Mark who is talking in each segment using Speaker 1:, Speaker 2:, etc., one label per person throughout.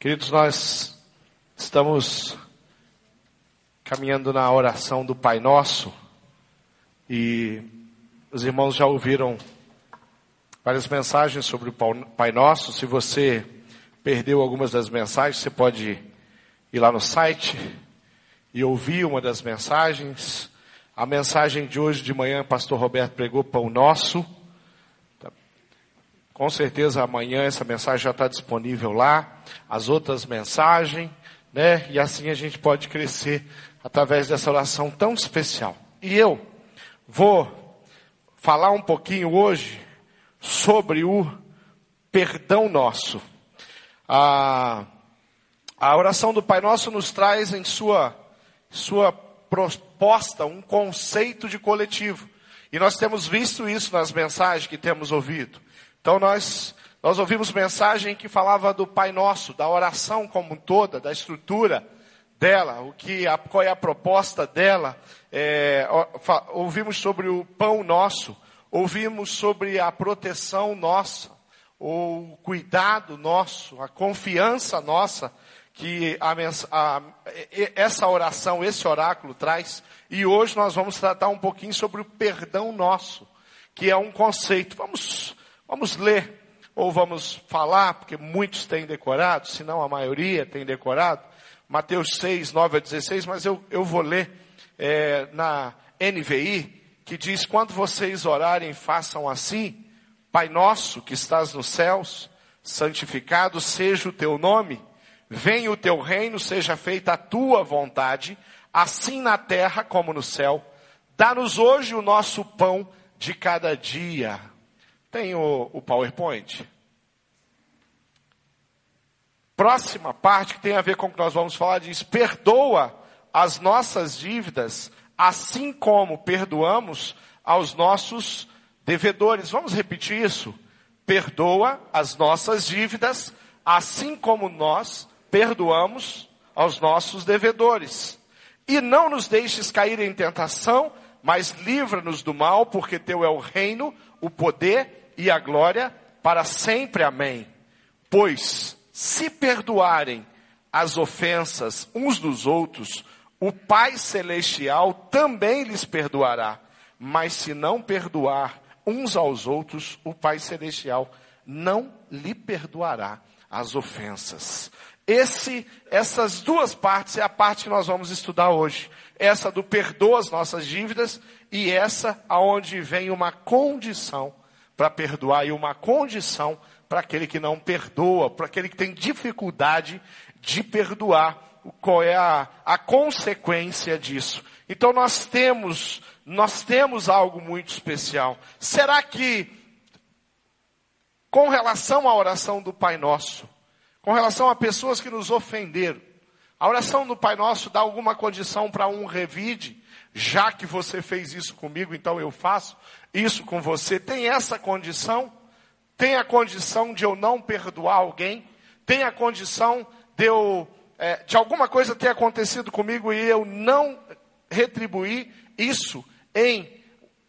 Speaker 1: Queridos, nós estamos caminhando na oração do Pai Nosso e os irmãos já ouviram várias mensagens sobre o Pai Nosso. Se você perdeu algumas das mensagens, você pode ir lá no site e ouvir uma das mensagens. A mensagem de hoje de manhã, pastor Roberto pregou Pão Nosso. Com certeza amanhã essa mensagem já está disponível lá, as outras mensagens, né? E assim a gente pode crescer através dessa oração tão especial. E eu vou falar um pouquinho hoje sobre o perdão nosso. A, a oração do Pai Nosso nos traz em sua, sua proposta um conceito de coletivo. E nós temos visto isso nas mensagens que temos ouvido. Então nós, nós ouvimos mensagem que falava do Pai Nosso, da oração como toda, da estrutura dela, o que, a, qual é a proposta dela. É, ouvimos sobre o pão nosso, ouvimos sobre a proteção nossa, o cuidado nosso, a confiança nossa que a, a, essa oração, esse oráculo traz. E hoje nós vamos tratar um pouquinho sobre o perdão nosso, que é um conceito. Vamos Vamos ler, ou vamos falar, porque muitos têm decorado, se não a maioria tem decorado, Mateus 6, 9 a 16, mas eu, eu vou ler é, na NVI, que diz, quando vocês orarem, façam assim, Pai nosso que estás nos céus, santificado seja o teu nome, venha o teu reino, seja feita a tua vontade, assim na terra como no céu. Dá-nos hoje o nosso pão de cada dia tem o, o PowerPoint? Próxima parte que tem a ver com o que nós vamos falar diz: perdoa as nossas dívidas, assim como perdoamos aos nossos devedores. Vamos repetir isso? Perdoa as nossas dívidas, assim como nós perdoamos aos nossos devedores. E não nos deixes cair em tentação, mas livra-nos do mal, porque teu é o reino, o poder e a glória para sempre. Amém. Pois, se perdoarem as ofensas uns dos outros, o Pai Celestial também lhes perdoará. Mas se não perdoar uns aos outros, o Pai Celestial não lhe perdoará as ofensas. Esse, essas duas partes é a parte que nós vamos estudar hoje. Essa do perdoa as nossas dívidas e essa aonde vem uma condição para perdoar e uma condição para aquele que não perdoa, para aquele que tem dificuldade de perdoar. Qual é a, a consequência disso? Então nós temos, nós temos algo muito especial. Será que, com relação à oração do Pai Nosso, com relação a pessoas que nos ofenderam, a oração do Pai Nosso dá alguma condição para um revide? Já que você fez isso comigo, então eu faço isso com você. Tem essa condição? Tem a condição de eu não perdoar alguém? Tem a condição de eu, é, de alguma coisa ter acontecido comigo e eu não retribuir isso em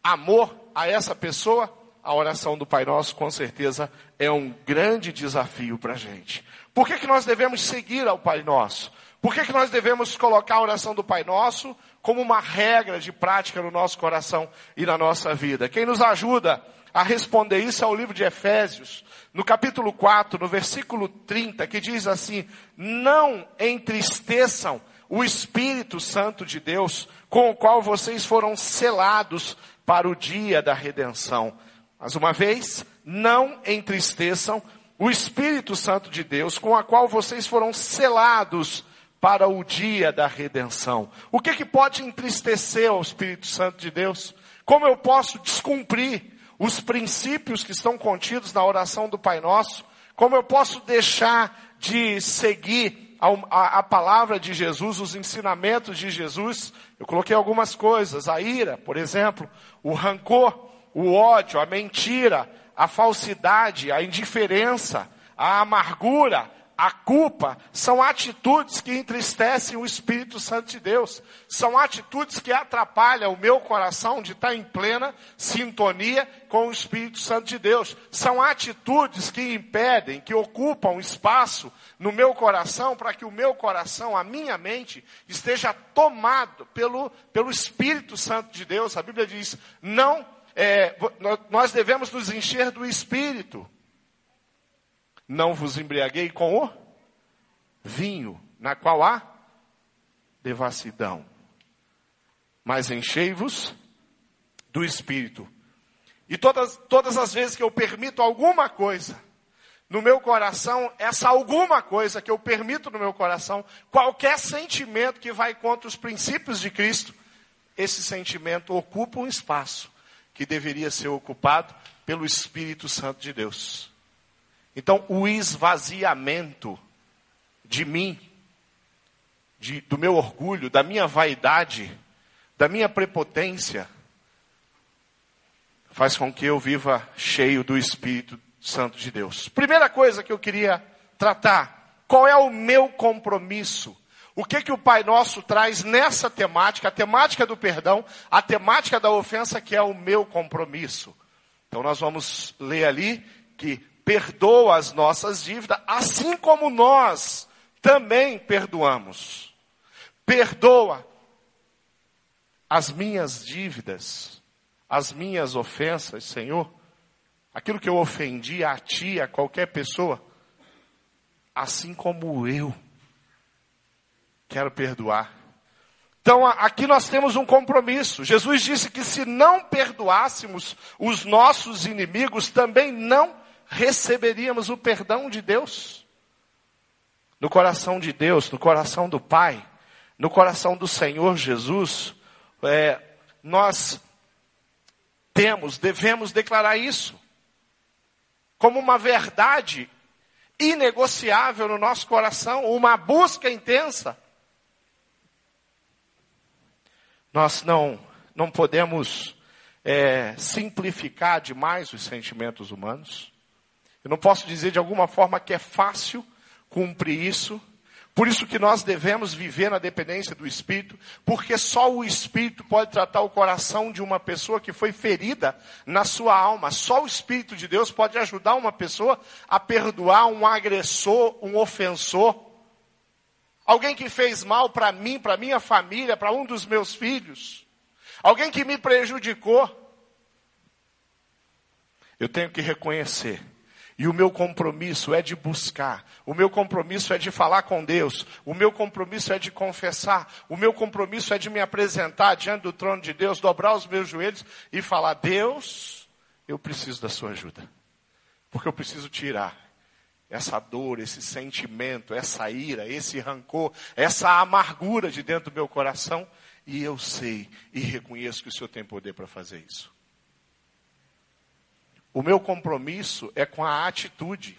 Speaker 1: amor a essa pessoa? A oração do Pai Nosso, com certeza, é um grande desafio para a gente. Por que, que nós devemos seguir ao Pai Nosso? Por que, que nós devemos colocar a oração do Pai Nosso como uma regra de prática no nosso coração e na nossa vida? Quem nos ajuda a responder isso é o livro de Efésios, no capítulo 4, no versículo 30, que diz assim: Não entristeçam o Espírito Santo de Deus, com o qual vocês foram selados para o dia da redenção. Mais uma vez, não entristeçam o Espírito Santo de Deus, com a qual vocês foram selados para o dia da redenção. O que, que pode entristecer o Espírito Santo de Deus? Como eu posso descumprir os princípios que estão contidos na oração do Pai Nosso? Como eu posso deixar de seguir a, a, a palavra de Jesus, os ensinamentos de Jesus? Eu coloquei algumas coisas, a ira, por exemplo, o rancor, o ódio, a mentira, a falsidade, a indiferença, a amargura, a culpa são atitudes que entristecem o Espírito Santo de Deus. São atitudes que atrapalham o meu coração de estar em plena sintonia com o Espírito Santo de Deus. São atitudes que impedem, que ocupam espaço no meu coração para que o meu coração, a minha mente, esteja tomado pelo, pelo Espírito Santo de Deus. A Bíblia diz: não, é, nós devemos nos encher do Espírito. Não vos embriaguei com o vinho, na qual há devassidão. Mas enchei-vos do Espírito. E todas, todas as vezes que eu permito alguma coisa no meu coração, essa alguma coisa que eu permito no meu coração, qualquer sentimento que vai contra os princípios de Cristo, esse sentimento ocupa um espaço que deveria ser ocupado pelo Espírito Santo de Deus. Então, o esvaziamento de mim, de, do meu orgulho, da minha vaidade, da minha prepotência, faz com que eu viva cheio do Espírito Santo de Deus. Primeira coisa que eu queria tratar, qual é o meu compromisso? O que que o Pai Nosso traz nessa temática, a temática do perdão, a temática da ofensa, que é o meu compromisso? Então nós vamos ler ali que perdoa as nossas dívidas, assim como nós também perdoamos. Perdoa as minhas dívidas, as minhas ofensas, Senhor. Aquilo que eu ofendi a ti, a qualquer pessoa, assim como eu quero perdoar. Então aqui nós temos um compromisso. Jesus disse que se não perdoássemos os nossos inimigos, também não receberíamos o perdão de Deus. No coração de Deus, no coração do Pai, no coração do Senhor Jesus, é, nós temos, devemos declarar isso como uma verdade inegociável no nosso coração, uma busca intensa. Nós não, não podemos é, simplificar demais os sentimentos humanos. Eu não posso dizer de alguma forma que é fácil cumprir isso. Por isso que nós devemos viver na dependência do Espírito, porque só o Espírito pode tratar o coração de uma pessoa que foi ferida na sua alma. Só o Espírito de Deus pode ajudar uma pessoa a perdoar um agressor, um ofensor. Alguém que fez mal para mim, para minha família, para um dos meus filhos. Alguém que me prejudicou. Eu tenho que reconhecer e o meu compromisso é de buscar, o meu compromisso é de falar com Deus, o meu compromisso é de confessar, o meu compromisso é de me apresentar diante do trono de Deus, dobrar os meus joelhos e falar: Deus, eu preciso da sua ajuda, porque eu preciso tirar essa dor, esse sentimento, essa ira, esse rancor, essa amargura de dentro do meu coração, e eu sei e reconheço que o Senhor tem poder para fazer isso. O meu compromisso é com a atitude.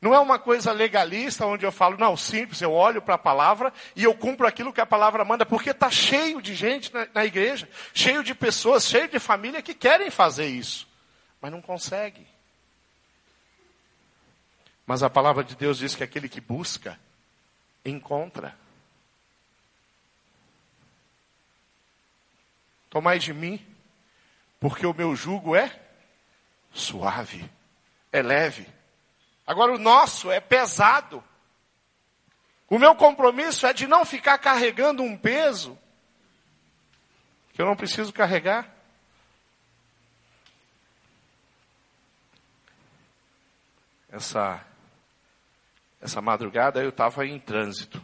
Speaker 1: Não é uma coisa legalista onde eu falo, não, simples, eu olho para a palavra e eu cumpro aquilo que a palavra manda, porque está cheio de gente na, na, igreja, cheio de pessoas, cheio de família que querem fazer isso, mas não consegue. Mas a palavra de Deus diz que aquele que busca, encontra. Tomai de mim porque o meu jugo é suave, é leve. Agora o nosso é pesado. O meu compromisso é de não ficar carregando um peso que eu não preciso carregar. Essa, essa madrugada eu estava em trânsito.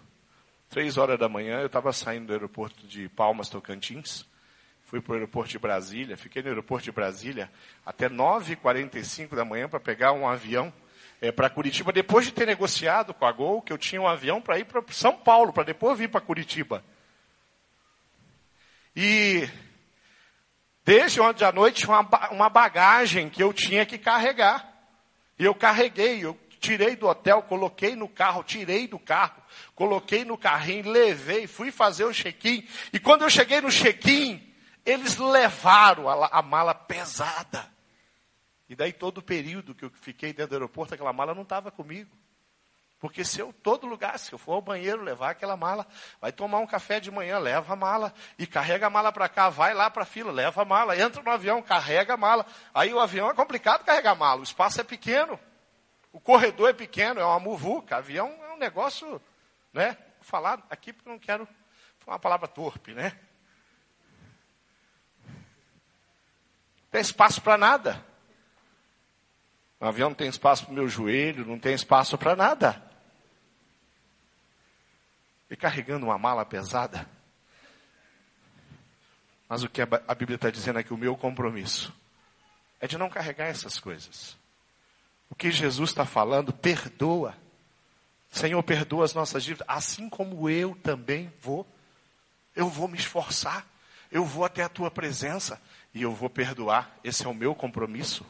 Speaker 1: Três horas da manhã eu estava saindo do aeroporto de Palmas, Tocantins. Fui para o aeroporto de Brasília, fiquei no aeroporto de Brasília até 9h45 da manhã para pegar um avião é, para Curitiba, depois de ter negociado com a Gol que eu tinha um avião para ir para São Paulo, para depois vir para Curitiba. E desde ontem à noite uma, uma bagagem que eu tinha que carregar. E eu carreguei, eu tirei do hotel, coloquei no carro, tirei do carro, coloquei no carrinho, levei, fui fazer o check-in. E quando eu cheguei no check-in, eles levaram a, a mala pesada. E daí todo o período que eu fiquei dentro do aeroporto, aquela mala não estava comigo. Porque se eu, todo lugar, se eu for ao banheiro, levar aquela mala, vai tomar um café de manhã, leva a mala, e carrega a mala para cá, vai lá para a fila, leva a mala, entra no avião, carrega a mala. Aí o avião é complicado carregar a mala, o espaço é pequeno, o corredor é pequeno, é uma muvuca, avião é um negócio, né? Falar aqui porque não quero falar uma palavra torpe, né? Tem espaço para nada. O avião não tem espaço para o meu joelho, não tem espaço para nada. E carregando uma mala pesada. Mas o que a Bíblia está dizendo é que o meu compromisso é de não carregar essas coisas. O que Jesus está falando, perdoa. Senhor, perdoa as nossas dívidas, assim como eu também vou. Eu vou me esforçar, eu vou até a tua presença e eu vou perdoar. Esse é o meu compromisso.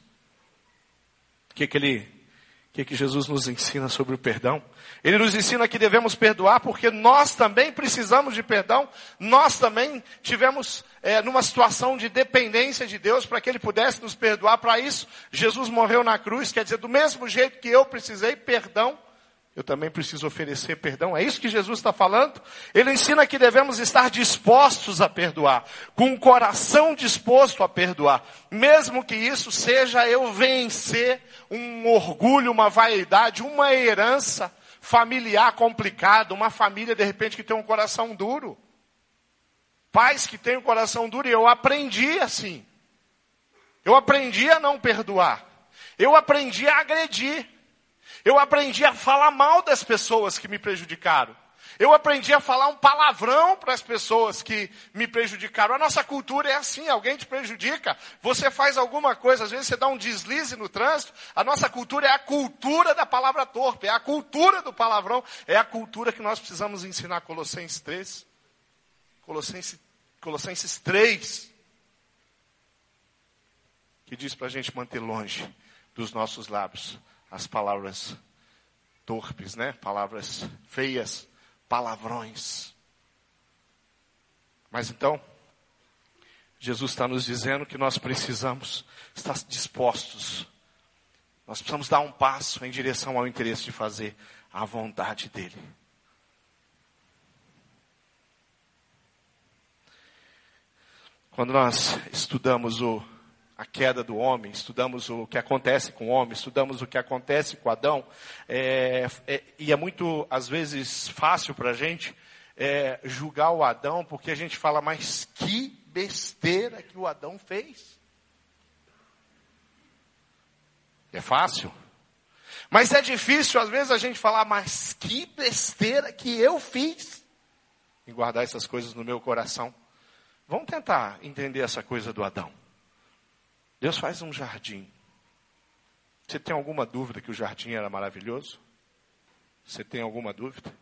Speaker 1: O que, que ele que, que Jesus nos ensina sobre o perdão? Ele nos ensina que devemos perdoar porque nós também precisamos de perdão. Nós também tivemos é, numa situação de dependência de Deus para que Ele pudesse nos perdoar. Para isso, Jesus morreu na cruz. Quer dizer, do mesmo jeito que eu precisei perdão, eu também preciso oferecer perdão. É isso que Jesus está falando. Ele ensina que devemos estar dispostos a perdoar, com o coração disposto a perdoar, mesmo que isso seja eu vencer um orgulho, uma vaidade, uma herança familiar complicada, uma família de repente que tem um coração duro. Pais que têm um coração duro, e eu aprendi assim. Eu aprendi a não perdoar. Eu aprendi a agredir. Eu aprendi a falar mal das pessoas que me prejudicaram. Eu aprendi a falar um palavrão para as pessoas que me prejudicaram. A nossa cultura é assim, alguém te prejudica, você faz alguma coisa, às vezes você dá um deslize no trânsito. A nossa cultura é a cultura da palavra torpe, é a cultura do palavrão, é a cultura que nós precisamos ensinar Colossenses 3. Colossenses, Colossenses 3. Que diz para a gente manter longe dos nossos lábios as palavras torpes, né? Palavras feias, palavrões. Mas então, Jesus está nos dizendo que nós precisamos estar dispostos. Nós precisamos dar um passo em direção ao interesse de fazer a vontade dEle. Quando nós estudamos o a queda do homem, estudamos o que acontece com o homem, estudamos o que acontece com Adão, é, é, e é muito, às vezes, fácil para a gente é, julgar o Adão, porque a gente fala, mas que besteira que o Adão fez. É fácil. Mas é difícil, às vezes, a gente falar, mas que besteira que eu fiz. E guardar essas coisas no meu coração. Vamos tentar entender essa coisa do Adão. Deus faz um jardim. Você tem alguma dúvida que o jardim era maravilhoso? Você tem alguma dúvida?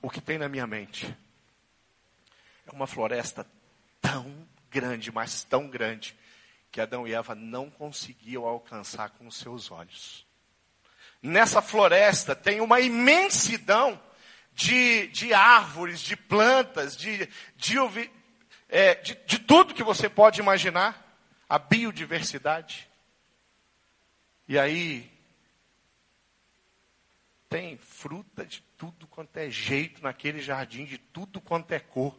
Speaker 1: O que tem na minha mente é uma floresta tão grande, mas tão grande, que Adão e Eva não conseguiam alcançar com os seus olhos. Nessa floresta tem uma imensidão de, de árvores, de plantas, de, de, é, de, de tudo que você pode imaginar, a biodiversidade. E aí, tem fruta de tudo quanto é jeito naquele jardim, de tudo quanto é cor.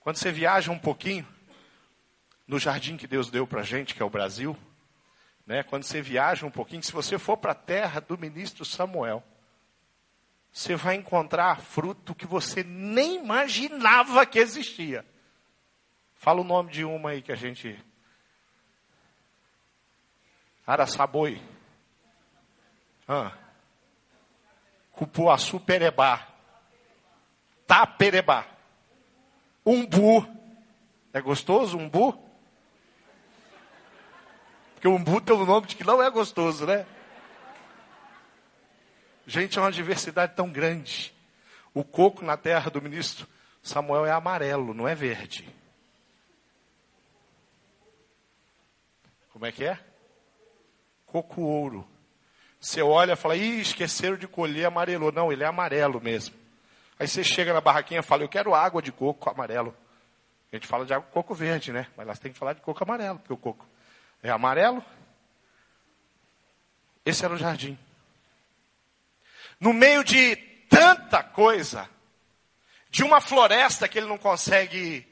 Speaker 1: Quando você viaja um pouquinho no jardim que Deus deu para gente, que é o Brasil, né? quando você viaja um pouquinho, se você for para a terra do ministro Samuel, você vai encontrar fruto que você nem imaginava que existia. Fala o nome de uma aí que a gente. Araçaboi. Ah. Cupuaçu perebá. Taperebá. Umbu. É gostoso umbu? Porque umbu tem o nome de que não é gostoso, né? Gente, é uma diversidade tão grande. O coco na terra do ministro Samuel é amarelo, não é verde. Como é que é? Coco ouro. Você olha e fala, ih, esqueceram de colher amarelo. Não, ele é amarelo mesmo. Aí você chega na barraquinha e fala, eu quero água de coco amarelo. A gente fala de água coco verde, né? Mas lá tem que falar de coco amarelo, porque o coco é amarelo. Esse era o jardim. No meio de tanta coisa, de uma floresta que ele não consegue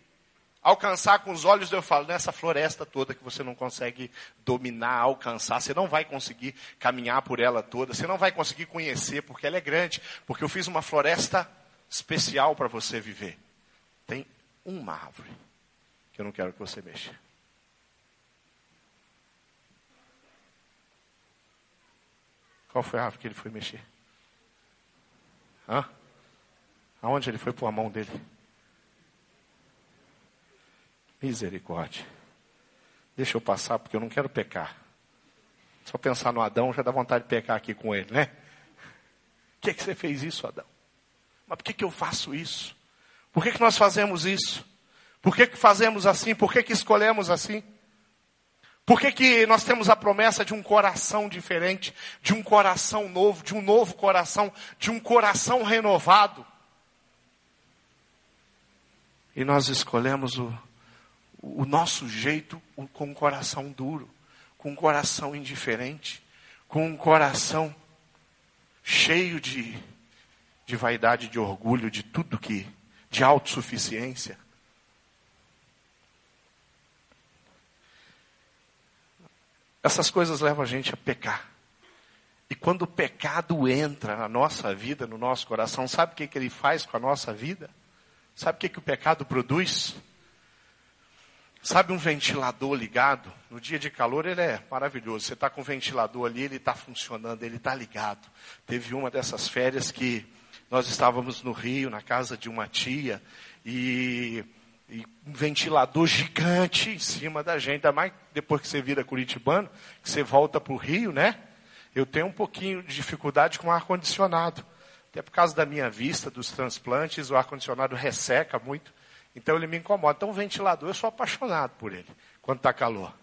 Speaker 1: alcançar com os olhos, eu falo, nessa floresta toda que você não consegue dominar, alcançar, você não vai conseguir caminhar por ela toda, você não vai conseguir conhecer, porque ela é grande, porque eu fiz uma floresta especial para você viver. Tem uma árvore que eu não quero que você mexa. Qual foi a árvore que ele foi mexer? Hã? Aonde ele foi pôr a mão dele? Misericórdia. Deixa eu passar porque eu não quero pecar. Só pensar no Adão já dá vontade de pecar aqui com ele, né? Por que, que você fez isso, Adão? Mas por que, que eu faço isso? Por que, que nós fazemos isso? Por que, que fazemos assim? Por que, que escolhemos assim? Por que, que nós temos a promessa de um coração diferente, de um coração novo, de um novo coração, de um coração renovado? E nós escolhemos o, o nosso jeito com um coração duro, com um coração indiferente, com um coração cheio de, de vaidade, de orgulho, de tudo que, de autossuficiência. Essas coisas levam a gente a pecar. E quando o pecado entra na nossa vida, no nosso coração, sabe o que, que ele faz com a nossa vida? Sabe o que, que o pecado produz? Sabe um ventilador ligado? No dia de calor ele é maravilhoso. Você está com o ventilador ali, ele está funcionando, ele está ligado. Teve uma dessas férias que nós estávamos no Rio, na casa de uma tia, e e um ventilador gigante em cima da gente, ainda mais depois que você vira curitibano, que você volta para o Rio, né? Eu tenho um pouquinho de dificuldade com ar-condicionado. Até por causa da minha vista, dos transplantes, o ar-condicionado resseca muito. Então ele me incomoda. Então o ventilador, eu sou apaixonado por ele, quando está calor.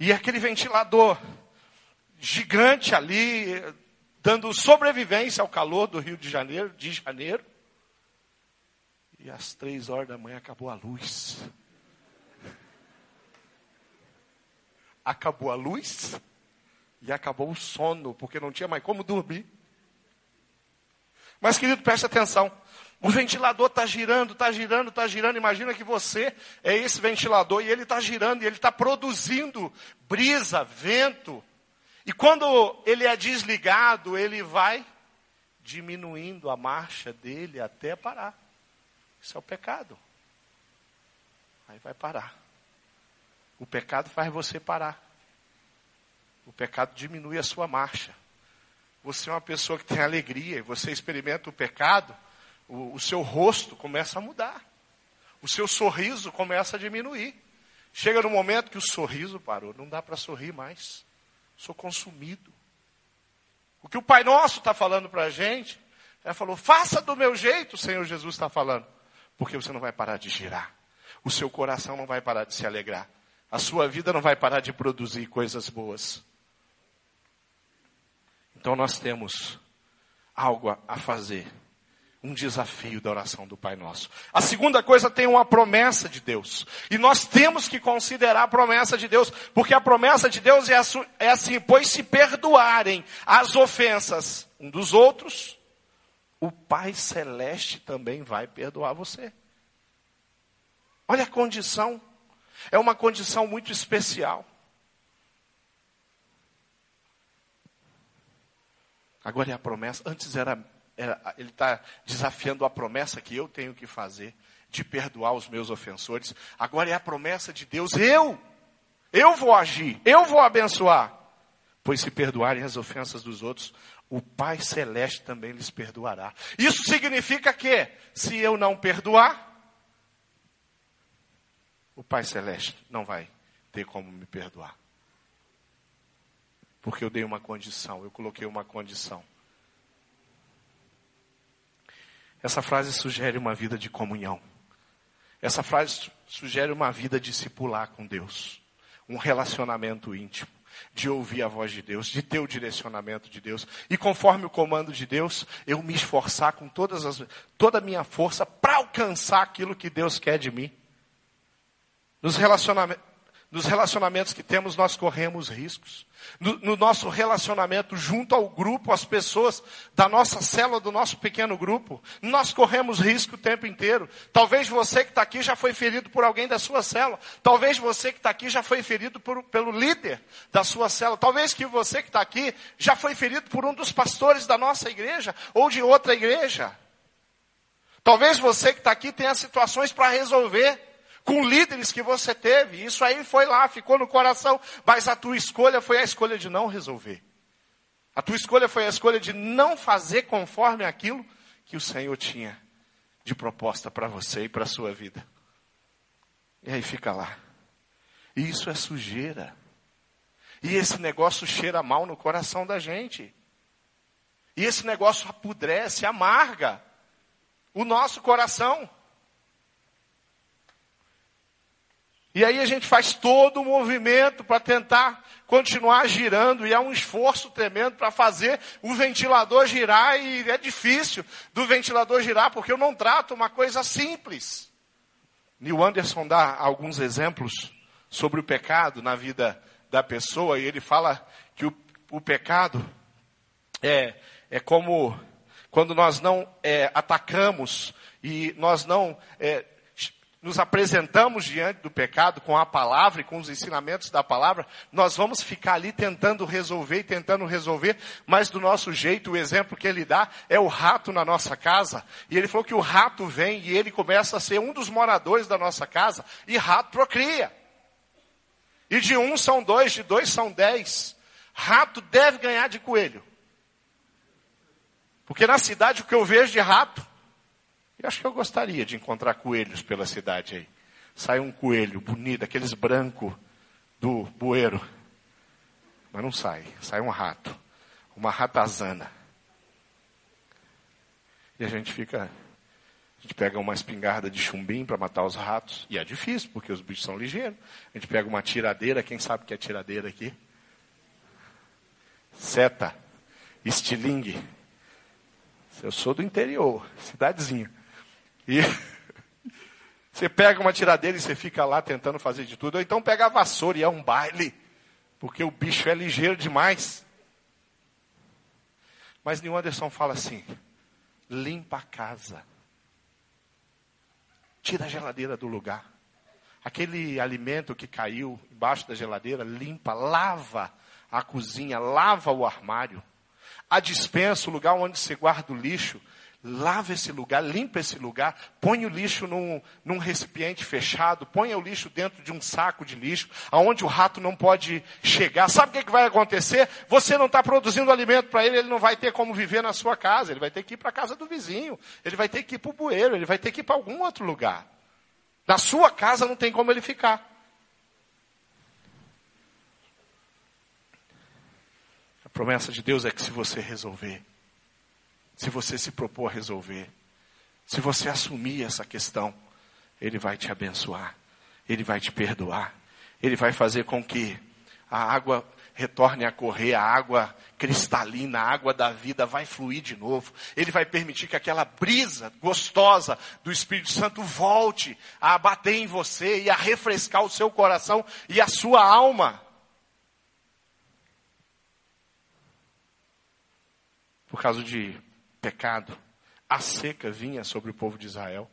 Speaker 1: E aquele ventilador gigante ali, dando sobrevivência ao calor do Rio de Janeiro, de janeiro. E às três horas da manhã acabou a luz. Acabou a luz e acabou o sono, porque não tinha mais como dormir. Mas, querido, preste atenção. O ventilador está girando, está girando, está girando. Imagina que você é esse ventilador e ele está girando e ele está produzindo brisa, vento. E quando ele é desligado, ele vai diminuindo a marcha dele até parar. Isso é o pecado. Aí vai parar. O pecado faz você parar. O pecado diminui a sua marcha. Você é uma pessoa que tem alegria e você experimenta o pecado, o, o seu rosto começa a mudar. O seu sorriso começa a diminuir. Chega no momento que o sorriso parou, não dá para sorrir mais. Sou consumido. O que o Pai Nosso está falando para a gente, é falou, faça do meu jeito, o Senhor Jesus está falando porque você não vai parar de girar. O seu coração não vai parar de se alegrar. A sua vida não vai parar de produzir coisas boas. Então nós temos algo a fazer. Um desafio da oração do Pai Nosso. A segunda coisa tem uma promessa de Deus. E nós temos que considerar a promessa de Deus, porque a promessa de Deus é, é assim: pois se perdoarem as ofensas um dos outros, o Pai Celeste também vai perdoar você. Olha a condição. É uma condição muito especial. Agora é a promessa. Antes era, era ele está desafiando a promessa que eu tenho que fazer de perdoar os meus ofensores. Agora é a promessa de Deus. Eu, eu vou agir, eu vou abençoar. Pois se perdoarem as ofensas dos outros, o Pai Celeste também lhes perdoará. Isso significa que, se eu não perdoar, o Pai Celeste não vai ter como me perdoar. Porque eu dei uma condição, eu coloquei uma condição. Essa frase sugere uma vida de comunhão. Essa frase sugere uma vida discipular com Deus. Um relacionamento íntimo de ouvir a voz de Deus, de ter o direcionamento de Deus. E conforme o comando de Deus, eu me esforçar com todas as, toda a minha força para alcançar aquilo que Deus quer de mim. Nos relacionamentos, nos relacionamentos que temos, nós corremos riscos. No, no, nosso relacionamento junto ao grupo, as pessoas da nossa célula, do nosso pequeno grupo, nós corremos risco o tempo inteiro. Talvez você que está aqui já foi ferido por alguém da sua célula. Talvez você que está aqui já foi ferido por, pelo líder da sua célula. Talvez que você que está aqui já foi ferido por um dos pastores da nossa igreja ou de outra igreja. Talvez você que está aqui tenha situações para resolver com líderes que você teve. Isso aí foi lá, ficou no coração, mas a tua escolha foi a escolha de não resolver. A tua escolha foi a escolha de não fazer conforme aquilo que o Senhor tinha de proposta para você e para a sua vida. E aí fica lá. E isso é sujeira. E esse negócio cheira mal no coração da gente. E esse negócio apodrece, amarga o nosso coração. E aí a gente faz todo o movimento para tentar continuar girando, e é um esforço tremendo para fazer o ventilador girar, e é difícil do ventilador girar, porque eu não trato uma coisa simples. Neil Anderson dá alguns exemplos sobre o pecado na vida da pessoa, e ele fala que o, o pecado é, é como quando nós não é, atacamos e nós não é, nos apresentamos diante do pecado com a palavra e com os ensinamentos da palavra, nós vamos ficar ali tentando resolver e tentando resolver, mas do nosso jeito, o exemplo que ele dá é o rato na nossa casa. E ele falou que o rato vem e ele começa a ser um dos moradores da nossa casa, e rato procria. E de um são dois, de dois são dez. Rato deve ganhar de coelho. Porque na cidade o que eu vejo de rato eu acho que eu gostaria de encontrar coelhos pela cidade aí. Sai um coelho bonito, aqueles brancos do bueiro. Mas não sai, sai um rato. Uma ratazana. E a gente fica. A gente pega uma espingarda de chumbim para matar os ratos. E é difícil, porque os bichos são ligeiros. A gente pega uma tiradeira, quem sabe que é tiradeira aqui? Seta, estilingue. Eu sou do interior, cidadezinha. E você pega uma tiradeira e você fica lá tentando fazer de tudo. Ou então pega a vassoura e é um baile. Porque o bicho é ligeiro demais. Mas Neil Anderson fala assim: limpa a casa. Tira a geladeira do lugar. Aquele alimento que caiu embaixo da geladeira, limpa, lava a cozinha, lava o armário. A dispensa, o lugar onde você guarda o lixo, lava esse lugar, limpa esse lugar, põe o lixo num, num recipiente fechado, põe o lixo dentro de um saco de lixo, aonde o rato não pode chegar. Sabe o que, que vai acontecer? Você não está produzindo alimento para ele, ele não vai ter como viver na sua casa, ele vai ter que ir para a casa do vizinho, ele vai ter que ir para o bueiro, ele vai ter que ir para algum outro lugar. Na sua casa não tem como ele ficar. A promessa de Deus é que se você resolver, se você se propor a resolver, se você assumir essa questão, Ele vai te abençoar, Ele vai te perdoar, Ele vai fazer com que a água retorne a correr, a água cristalina, a água da vida vai fluir de novo. Ele vai permitir que aquela brisa gostosa do Espírito Santo volte a bater em você e a refrescar o seu coração e a sua alma. Por causa de pecado, a seca vinha sobre o povo de Israel.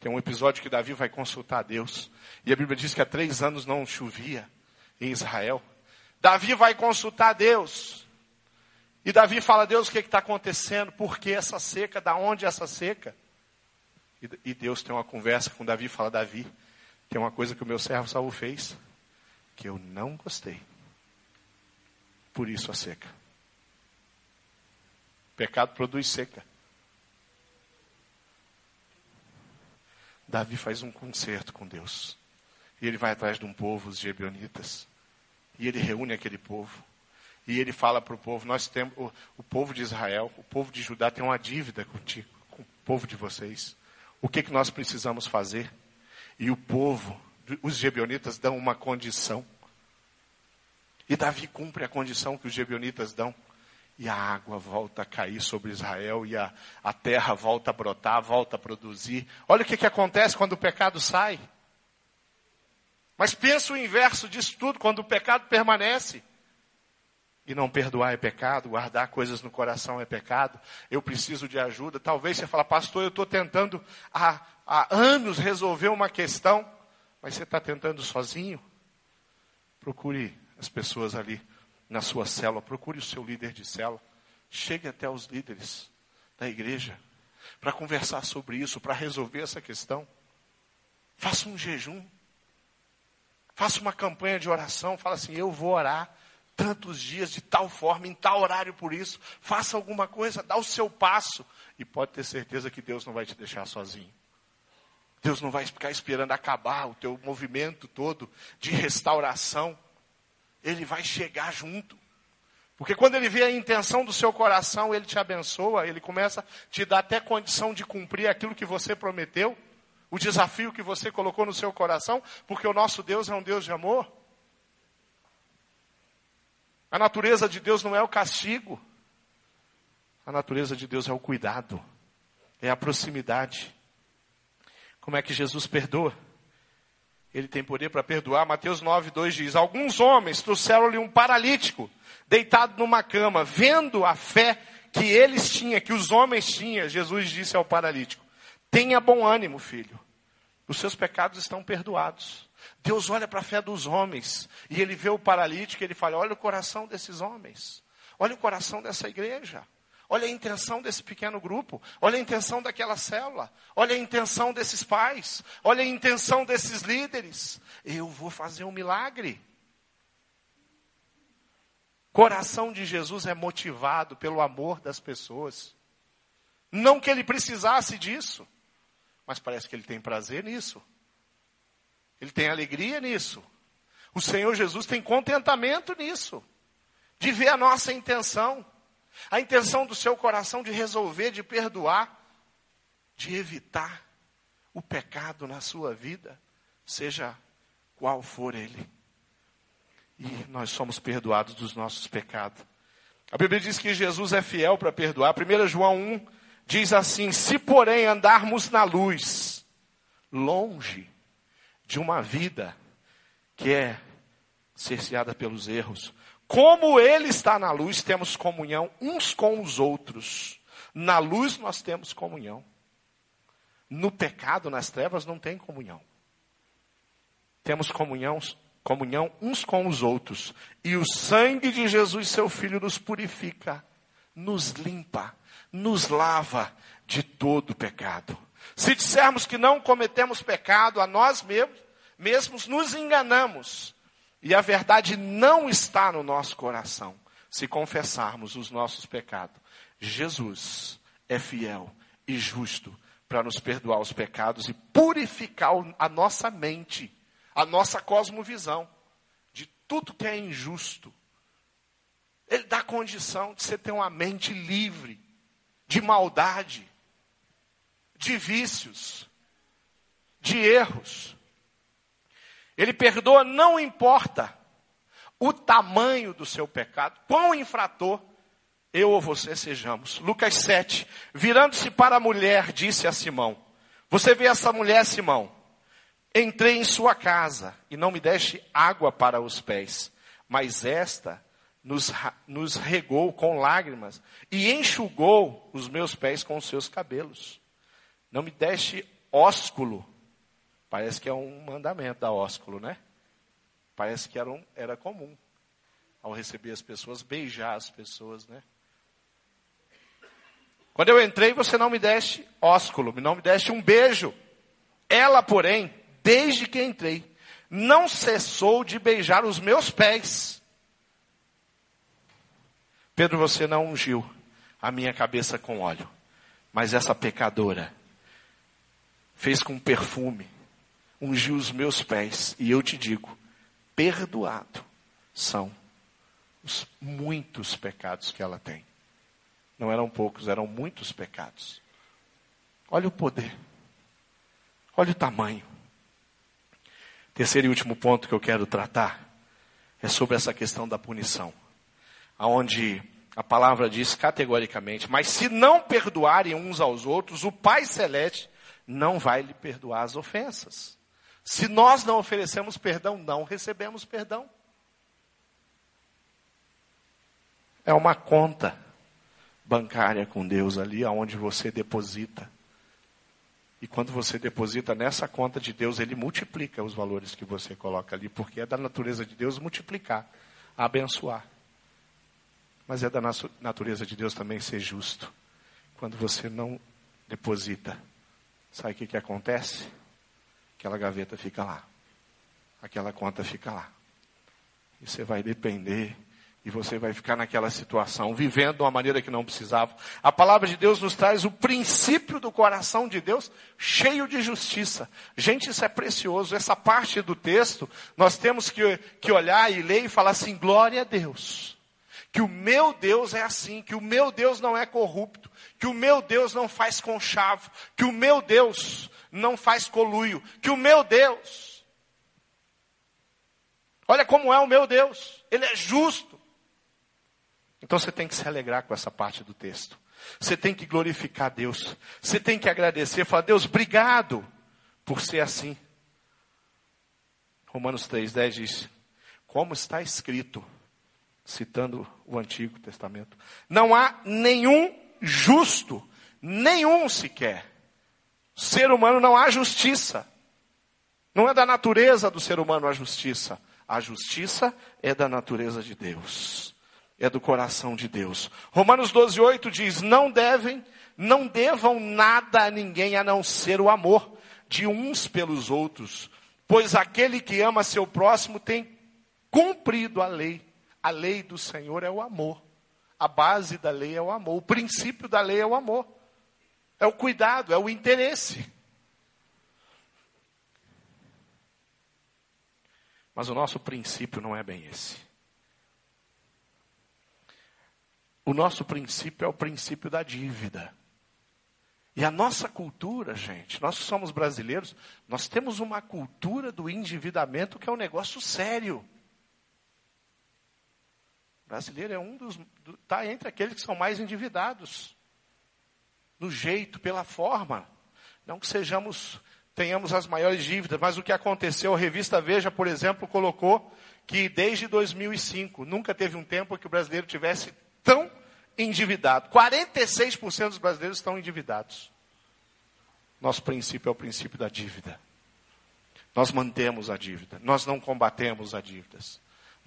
Speaker 1: Tem um episódio que Davi vai consultar a Deus. E a Bíblia diz que há três anos não chovia em Israel. Davi vai consultar a Deus. E Davi fala, Deus, o que está acontecendo? Por que essa seca? Da onde essa seca? E, e Deus tem uma conversa com Davi e fala, Davi, tem uma coisa que o meu servo Saul fez, que eu não gostei. Por isso a seca. Pecado produz seca. Davi faz um concerto com Deus. E ele vai atrás de um povo, os Gebionitas. E ele reúne aquele povo. E ele fala para o povo: Nós temos, o, o, povo de Israel, o povo de Judá tem uma dívida contigo, com o povo de vocês. O que, que nós precisamos fazer? E o povo, os Gebionitas, dão uma condição. E Davi cumpre a condição que os Gebionitas dão e a água volta a cair sobre Israel e a, a terra volta a brotar, volta a produzir. Olha o que, que acontece quando o pecado sai. Mas pensa o inverso disso tudo, quando o pecado permanece. E não perdoar é pecado, guardar coisas no coração é pecado. Eu preciso de ajuda. Talvez você fale, pastor, eu estou tentando há, há anos resolver uma questão, mas você está tentando sozinho? Procure as pessoas ali na sua célula, procure o seu líder de célula. Chegue até os líderes da igreja para conversar sobre isso, para resolver essa questão. Faça um jejum. Faça uma campanha de oração. Fala assim: eu vou orar tantos dias de tal forma, em tal horário por isso. Faça alguma coisa, dá o seu passo. E pode ter certeza que Deus não vai te deixar sozinho. Deus não vai ficar esperando acabar o teu movimento todo de restauração. Ele vai chegar junto. Porque quando ele vê a intenção do seu coração, ele te abençoa, ele começa a te dar até condição de cumprir aquilo que você prometeu, o desafio que você colocou no seu coração, porque o nosso Deus é um Deus de amor. A natureza de Deus não é o castigo. A natureza de Deus é o cuidado, é a proximidade. Como é que Jesus perdoa? Ele tem poder para perdoar. Mateus 9, 2 diz: Alguns homens trouxeram-lhe um paralítico, deitado numa cama, vendo a fé que eles tinham, que os homens tinham, Jesus disse ao paralítico: Tenha bom ânimo, filho, os seus pecados estão perdoados. Deus olha para a fé dos homens e ele vê o paralítico e ele fala: olha o coração desses homens, olha o coração dessa igreja, olha a intenção desse pequeno grupo, olha a intenção daquela célula, olha a intenção desses pais, olha a intenção desses líderes. Eu vou fazer um milagre. Coração de Jesus é motivado pelo amor das pessoas. Não que ele precisasse disso, mas parece que ele tem prazer nisso. Ele tem alegria nisso. O Senhor Jesus tem contentamento nisso. De ver a nossa intenção. A intenção do seu coração de resolver, de perdoar, de evitar o pecado na sua vida, seja qual for ele. E nós somos perdoados dos nossos pecados. A Bíblia diz que Jesus é fiel para perdoar. 1 João 1 diz assim: Se porém andarmos na luz, longe de uma vida que é cerceada pelos erros. Como Ele está na luz, temos comunhão uns com os outros. Na luz nós temos comunhão. No pecado, nas trevas, não tem comunhão. Temos comunhão, comunhão uns com os outros. E o sangue de Jesus, seu Filho, nos purifica, nos limpa, nos lava de todo pecado. Se dissermos que não cometemos pecado a nós mesmos, mesmos nos enganamos. E a verdade não está no nosso coração, se confessarmos os nossos pecados. Jesus é fiel e justo para nos perdoar os pecados e purificar a nossa mente, a nossa cosmovisão de tudo que é injusto. Ele dá condição de você ter uma mente livre de maldade, de vícios, de erros. Ele perdoa, não importa o tamanho do seu pecado, quão infrator eu ou você sejamos. Lucas 7, virando-se para a mulher, disse a Simão: Você vê essa mulher, Simão? Entrei em sua casa e não me deste água para os pés, mas esta nos, nos regou com lágrimas e enxugou os meus pés com os seus cabelos. Não me deste ósculo. Parece que é um mandamento da ósculo, né? Parece que era, um, era comum. Ao receber as pessoas, beijar as pessoas, né? Quando eu entrei, você não me deste ósculo, não me deste um beijo. Ela, porém, desde que entrei, não cessou de beijar os meus pés. Pedro, você não ungiu a minha cabeça com óleo, mas essa pecadora fez com perfume, ungiu os meus pés, e eu te digo: perdoado são os muitos pecados que ela tem. Não eram poucos, eram muitos pecados. Olha o poder, olha o tamanho. Terceiro e último ponto que eu quero tratar é sobre essa questão da punição onde a palavra diz categoricamente: Mas se não perdoarem uns aos outros, o Pai Celeste não vai lhe perdoar as ofensas. Se nós não oferecemos perdão, não recebemos perdão. É uma conta bancária com Deus ali, aonde você deposita. E quando você deposita nessa conta de Deus, Ele multiplica os valores que você coloca ali, porque é da natureza de Deus multiplicar, abençoar. Mas é da natureza de Deus também ser justo. Quando você não deposita, sabe o que, que acontece? Aquela gaveta fica lá. Aquela conta fica lá. E você vai depender e você vai ficar naquela situação, vivendo de uma maneira que não precisava. A palavra de Deus nos traz o princípio do coração de Deus cheio de justiça. Gente, isso é precioso. Essa parte do texto, nós temos que, que olhar e ler e falar assim: glória a Deus. Que o meu Deus é assim, que o meu Deus não é corrupto, que o meu Deus não faz conchavo, que o meu Deus não faz coluio, que o meu Deus, olha como é o meu Deus, ele é justo. Então você tem que se alegrar com essa parte do texto. Você tem que glorificar Deus. Você tem que agradecer, falar, Deus, obrigado por ser assim. Romanos 3,10 diz, como está escrito, citando o Antigo Testamento, não há nenhum justo, nenhum sequer. Ser humano não há justiça. Não é da natureza do ser humano a justiça. A justiça é da natureza de Deus. É do coração de Deus. Romanos 12, 8 diz: Não devem, não devam nada a ninguém a não ser o amor de uns pelos outros. Pois aquele que ama seu próximo tem cumprido a lei. A lei do Senhor é o amor. A base da lei é o amor. O princípio da lei é o amor. É o cuidado, é o interesse. Mas o nosso princípio não é bem esse. O nosso princípio é o princípio da dívida. E a nossa cultura, gente, nós que somos brasileiros, nós temos uma cultura do endividamento que é um negócio sério. O brasileiro é um dos. está entre aqueles que são mais endividados no jeito, pela forma. Não que sejamos, tenhamos as maiores dívidas, mas o que aconteceu, a revista Veja, por exemplo, colocou que desde 2005 nunca teve um tempo que o brasileiro tivesse tão endividado. 46% dos brasileiros estão endividados. Nosso princípio é o princípio da dívida. Nós mantemos a dívida, nós não combatemos as dívidas.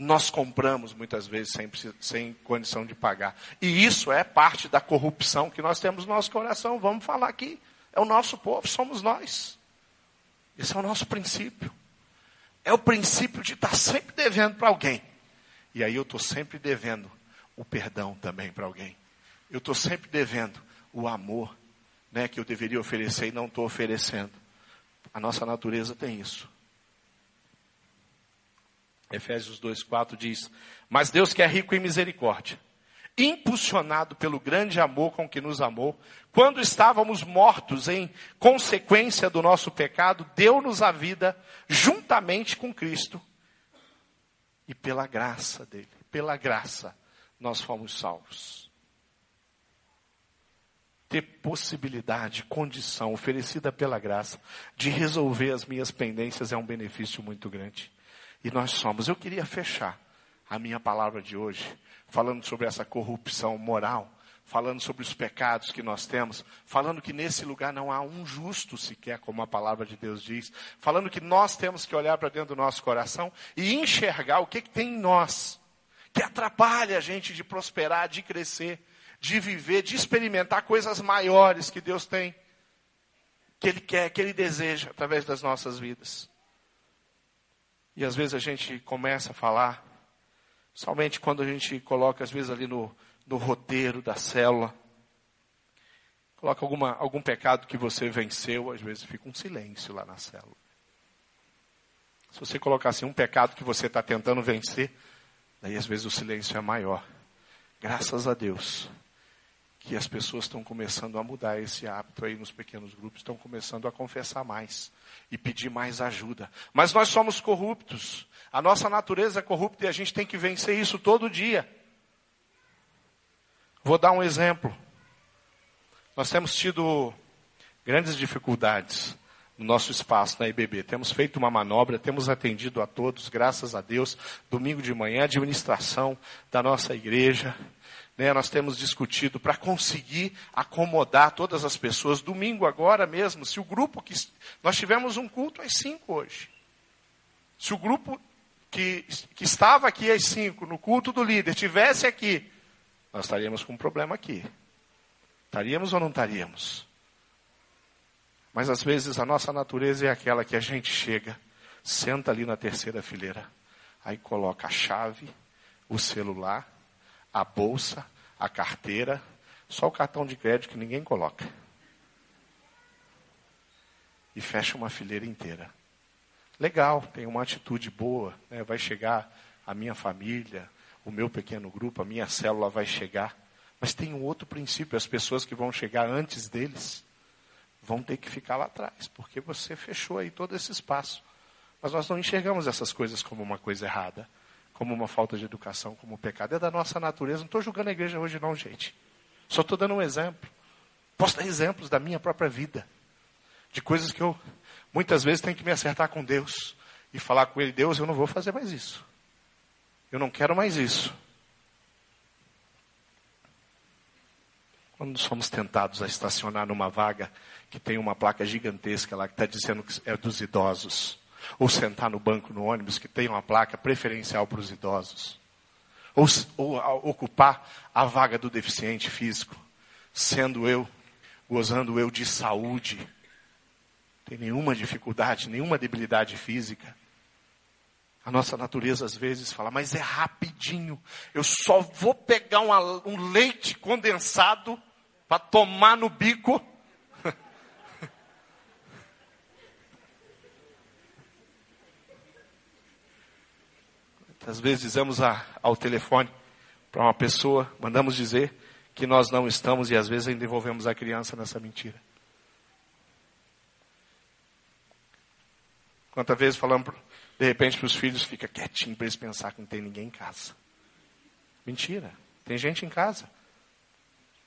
Speaker 1: Nós compramos muitas vezes sem, sem condição de pagar. E isso é parte da corrupção que nós temos no nosso coração. Vamos falar aqui. É o nosso povo, somos nós. Esse é o nosso princípio. É o princípio de estar sempre devendo para alguém. E aí eu estou sempre devendo o perdão também para alguém. Eu estou sempre devendo o amor né, que eu deveria oferecer e não estou oferecendo. A nossa natureza tem isso. Efésios 2,4 diz: Mas Deus que é rico em misericórdia, impulsionado pelo grande amor com que nos amou, quando estávamos mortos em consequência do nosso pecado, deu-nos a vida juntamente com Cristo. E pela graça dele, pela graça, nós fomos salvos. Ter possibilidade, condição oferecida pela graça de resolver as minhas pendências é um benefício muito grande. E nós somos. Eu queria fechar a minha palavra de hoje falando sobre essa corrupção moral, falando sobre os pecados que nós temos, falando que nesse lugar não há um justo sequer, como a palavra de Deus diz, falando que nós temos que olhar para dentro do nosso coração e enxergar o que, que tem em nós que atrapalha a gente de prosperar, de crescer, de viver, de experimentar coisas maiores que Deus tem, que Ele quer, que Ele deseja através das nossas vidas. E às vezes a gente começa a falar, somente quando a gente coloca, às vezes, ali no, no roteiro da célula, coloca alguma, algum pecado que você venceu, às vezes fica um silêncio lá na célula. Se você colocar assim um pecado que você está tentando vencer, daí às vezes o silêncio é maior. Graças a Deus que as pessoas estão começando a mudar esse hábito aí nos pequenos grupos, estão começando a confessar mais e pedir mais ajuda. Mas nós somos corruptos. A nossa natureza é corrupta e a gente tem que vencer isso todo dia. Vou dar um exemplo. Nós temos tido grandes dificuldades no nosso espaço na IBB. Temos feito uma manobra, temos atendido a todos, graças a Deus. Domingo de manhã, administração da nossa igreja. Né, nós temos discutido para conseguir acomodar todas as pessoas. Domingo agora mesmo, se o grupo que. Nós tivemos um culto às cinco hoje. Se o grupo que, que estava aqui às cinco, no culto do líder, tivesse aqui, nós estaríamos com um problema aqui. Estaríamos ou não estaríamos? Mas às vezes a nossa natureza é aquela que a gente chega, senta ali na terceira fileira, aí coloca a chave, o celular, a bolsa, a carteira, só o cartão de crédito que ninguém coloca. E fecha uma fileira inteira. Legal, tem uma atitude boa, né? vai chegar a minha família, o meu pequeno grupo, a minha célula vai chegar. Mas tem um outro princípio: as pessoas que vão chegar antes deles vão ter que ficar lá atrás, porque você fechou aí todo esse espaço. Mas nós não enxergamos essas coisas como uma coisa errada, como uma falta de educação, como um pecado. É da nossa natureza. Não estou julgando a igreja hoje, não, gente. Só estou dando um exemplo. Posso dar exemplos da minha própria vida, de coisas que eu muitas vezes tenho que me acertar com Deus e falar com Ele: Deus, eu não vou fazer mais isso. Eu não quero mais isso. Quando somos tentados a estacionar numa vaga que tem uma placa gigantesca lá que está dizendo que é dos idosos, ou sentar no banco no ônibus que tem uma placa preferencial para os idosos, ou, ou ocupar a vaga do deficiente físico, sendo eu, gozando eu de saúde, tem nenhuma dificuldade, nenhuma debilidade física. A nossa natureza às vezes fala, mas é rapidinho. Eu só vou pegar uma, um leite condensado para tomar no bico. Às vezes dizemos a, ao telefone para uma pessoa, mandamos dizer que nós não estamos e às vezes ainda envolvemos a criança nessa mentira. Quantas vezes falamos, de repente, para os filhos, fica quietinho para eles pensar que não tem ninguém em casa. Mentira. Tem gente em casa.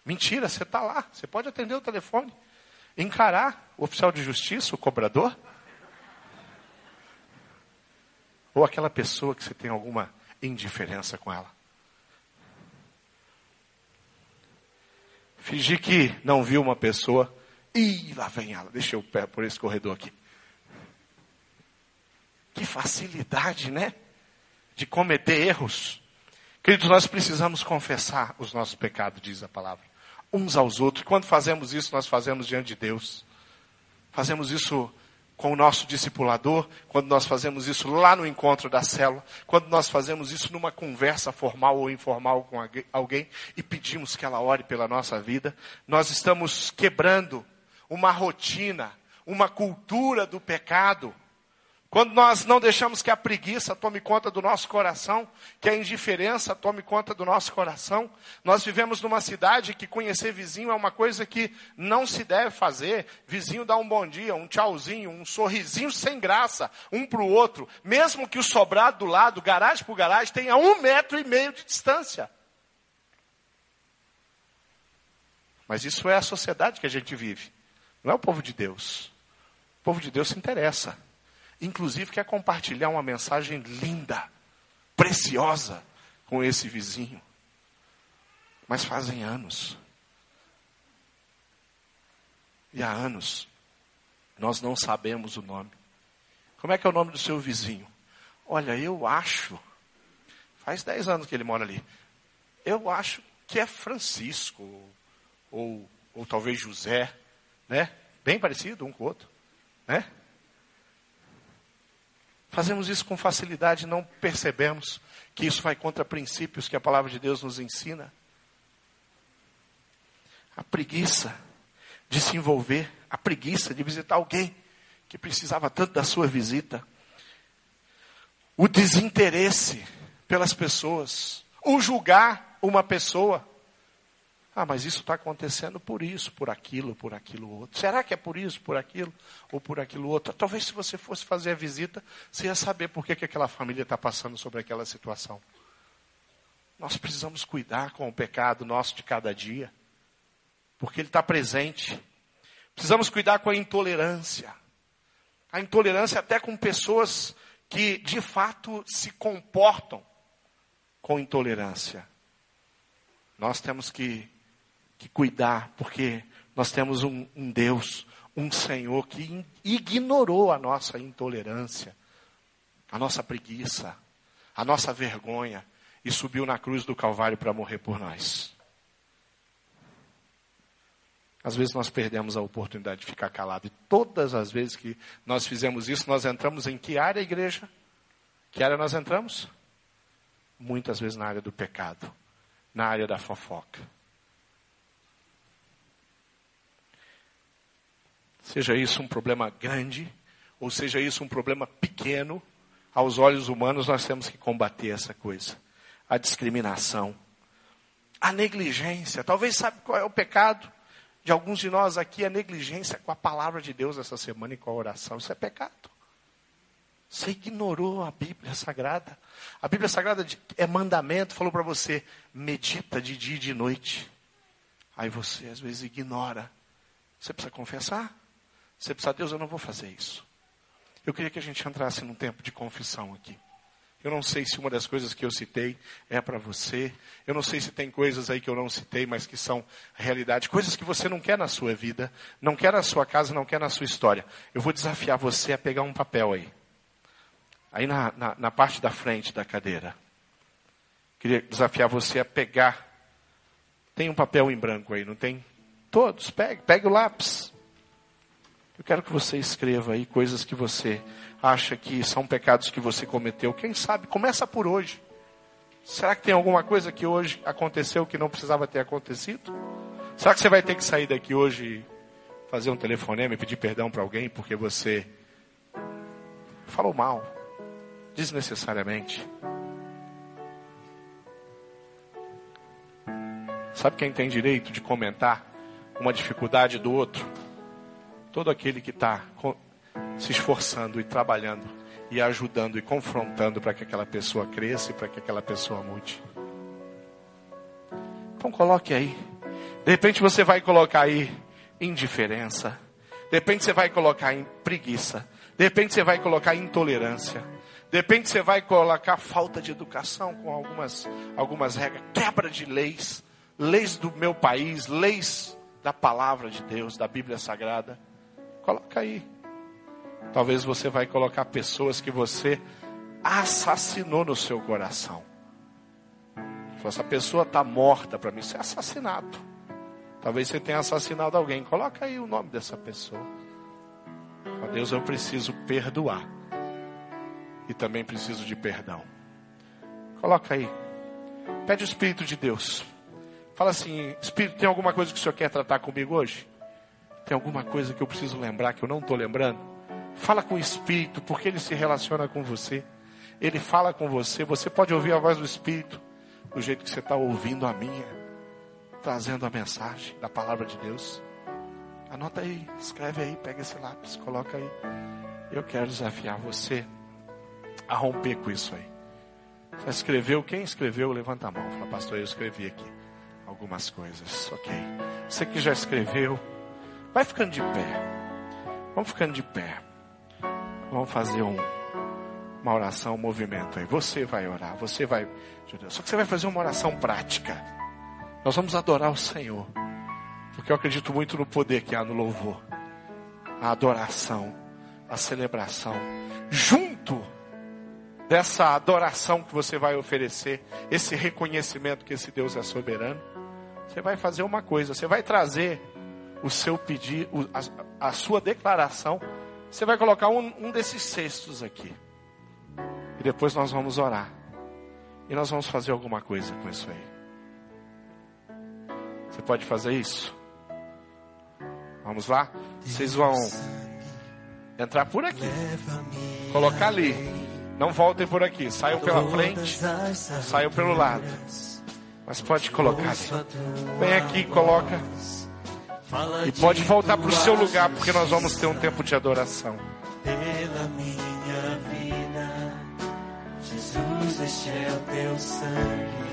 Speaker 1: Mentira, você está lá. Você pode atender o telefone. Encarar o oficial de justiça, o cobrador. Ou aquela pessoa que você tem alguma indiferença com ela. Fingir que não viu uma pessoa. Ih, lá vem ela. Deixa eu pé por esse corredor aqui. Que facilidade, né? De cometer erros. Queridos, nós precisamos confessar os nossos pecados, diz a palavra uns aos outros. Quando fazemos isso, nós fazemos diante de Deus. Fazemos isso com o nosso discipulador, quando nós fazemos isso lá no encontro da célula, quando nós fazemos isso numa conversa formal ou informal com alguém e pedimos que ela ore pela nossa vida, nós estamos quebrando uma rotina, uma cultura do pecado quando nós não deixamos que a preguiça tome conta do nosso coração, que a indiferença tome conta do nosso coração, nós vivemos numa cidade que conhecer vizinho é uma coisa que não se deve fazer. Vizinho dá um bom dia, um tchauzinho, um sorrisinho sem graça, um para o outro, mesmo que o sobrado do lado, garagem por garagem, tenha um metro e meio de distância. Mas isso é a sociedade que a gente vive, não é o povo de Deus. O povo de Deus se interessa inclusive quer compartilhar uma mensagem linda, preciosa com esse vizinho. Mas fazem anos. E há anos nós não sabemos o nome. Como é que é o nome do seu vizinho? Olha, eu acho, faz dez anos que ele mora ali. Eu acho que é Francisco, ou, ou talvez José, né? Bem parecido um com o outro, né? Fazemos isso com facilidade, não percebemos que isso vai contra princípios que a palavra de Deus nos ensina. A preguiça de se envolver, a preguiça de visitar alguém que precisava tanto da sua visita, o desinteresse pelas pessoas, o julgar uma pessoa. Ah, mas isso está acontecendo por isso, por aquilo, por aquilo outro. Será que é por isso, por aquilo ou por aquilo outro? Talvez se você fosse fazer a visita, você ia saber por que, que aquela família está passando sobre aquela situação. Nós precisamos cuidar com o pecado nosso de cada dia, porque ele está presente. Precisamos cuidar com a intolerância. a intolerância até com pessoas que de fato se comportam com intolerância. Nós temos que, que cuidar, porque nós temos um, um Deus, um Senhor que ignorou a nossa intolerância, a nossa preguiça, a nossa vergonha e subiu na cruz do Calvário para morrer por nós. Às vezes nós perdemos a oportunidade de ficar calado. E todas as vezes que nós fizemos isso, nós entramos em que área, igreja? Que área nós entramos? Muitas vezes na área do pecado, na área da fofoca. Seja isso um problema grande, ou seja isso um problema pequeno, aos olhos humanos nós temos que combater essa coisa. A discriminação, a negligência. Talvez sabe qual é o pecado? de alguns de nós aqui a negligência com a palavra de Deus essa semana e com a oração. Isso é pecado. Você ignorou a Bíblia Sagrada. A Bíblia Sagrada é mandamento, falou para você, medita de dia e de noite. Aí você às vezes ignora. Você precisa confessar. Você precisa, Deus, eu não vou fazer isso. Eu queria que a gente entrasse num tempo de confissão aqui. Eu não sei se uma das coisas que eu citei é para você. Eu não sei se tem coisas aí que eu não citei, mas que são realidade. Coisas que você não quer na sua vida, não quer na sua casa, não quer na sua história. Eu vou desafiar você a pegar um papel aí. Aí na, na, na parte da frente da cadeira. Queria desafiar você a pegar. Tem um papel em branco aí, não tem? Todos, pegue, pegue o lápis. Eu quero que você escreva aí coisas que você acha que são pecados que você cometeu. Quem sabe, começa por hoje. Será que tem alguma coisa que hoje aconteceu que não precisava ter acontecido? Será que você vai ter que sair daqui hoje fazer um telefonema e pedir perdão para alguém porque você falou mal, desnecessariamente? Sabe quem tem direito de comentar uma dificuldade do outro? Todo aquele que está se esforçando e trabalhando e ajudando e confrontando para que aquela pessoa cresça e para que aquela pessoa mude. Então coloque aí. De repente você vai colocar aí indiferença. De repente você vai colocar em preguiça. De repente você vai colocar intolerância. De repente você vai colocar falta de educação com algumas, algumas regras, quebra de leis, leis do meu país, leis da palavra de Deus, da Bíblia Sagrada. Coloca aí. Talvez você vai colocar pessoas que você assassinou no seu coração. Essa pessoa está morta para mim, isso é assassinato. Talvez você tenha assassinado alguém. Coloca aí o nome dessa pessoa. Ó Deus, eu preciso perdoar. E também preciso de perdão. Coloca aí. Pede o Espírito de Deus. Fala assim: Espírito, tem alguma coisa que o Senhor quer tratar comigo hoje? Tem alguma coisa que eu preciso lembrar que eu não estou lembrando? Fala com o Espírito, porque ele se relaciona com você. Ele fala com você. Você pode ouvir a voz do Espírito do jeito que você está ouvindo a minha, trazendo a mensagem da palavra de Deus. Anota aí, escreve aí, pega esse lápis, coloca aí. Eu quero desafiar você a romper com isso aí. Você escreveu? Quem escreveu? Levanta a mão. Fala, pastor, eu escrevi aqui algumas coisas. Ok. Você que já escreveu, vai ficando de pé. Vamos ficando de pé. Vamos fazer um, uma oração, um movimento aí. Você vai orar, você vai. Só que você vai fazer uma oração prática. Nós vamos adorar o Senhor. Porque eu acredito muito no poder que há no louvor. A adoração, a celebração. Junto dessa adoração que você vai oferecer, esse reconhecimento que esse Deus é soberano, você vai fazer uma coisa, você vai trazer o seu pedido, a, a sua declaração você vai colocar um, um desses cestos aqui. E depois nós vamos orar. E nós vamos fazer alguma coisa com isso aí. Você pode fazer isso? Vamos lá? Vocês vão entrar por aqui. Colocar ali. Não voltem por aqui. Saiam pela frente. Saiam pelo lado. Mas pode colocar ali. Vem aqui, coloca. E pode voltar para o seu lugar, porque nós vamos ter um tempo de adoração. Pela minha vida, Jesus, este é o teu sangue.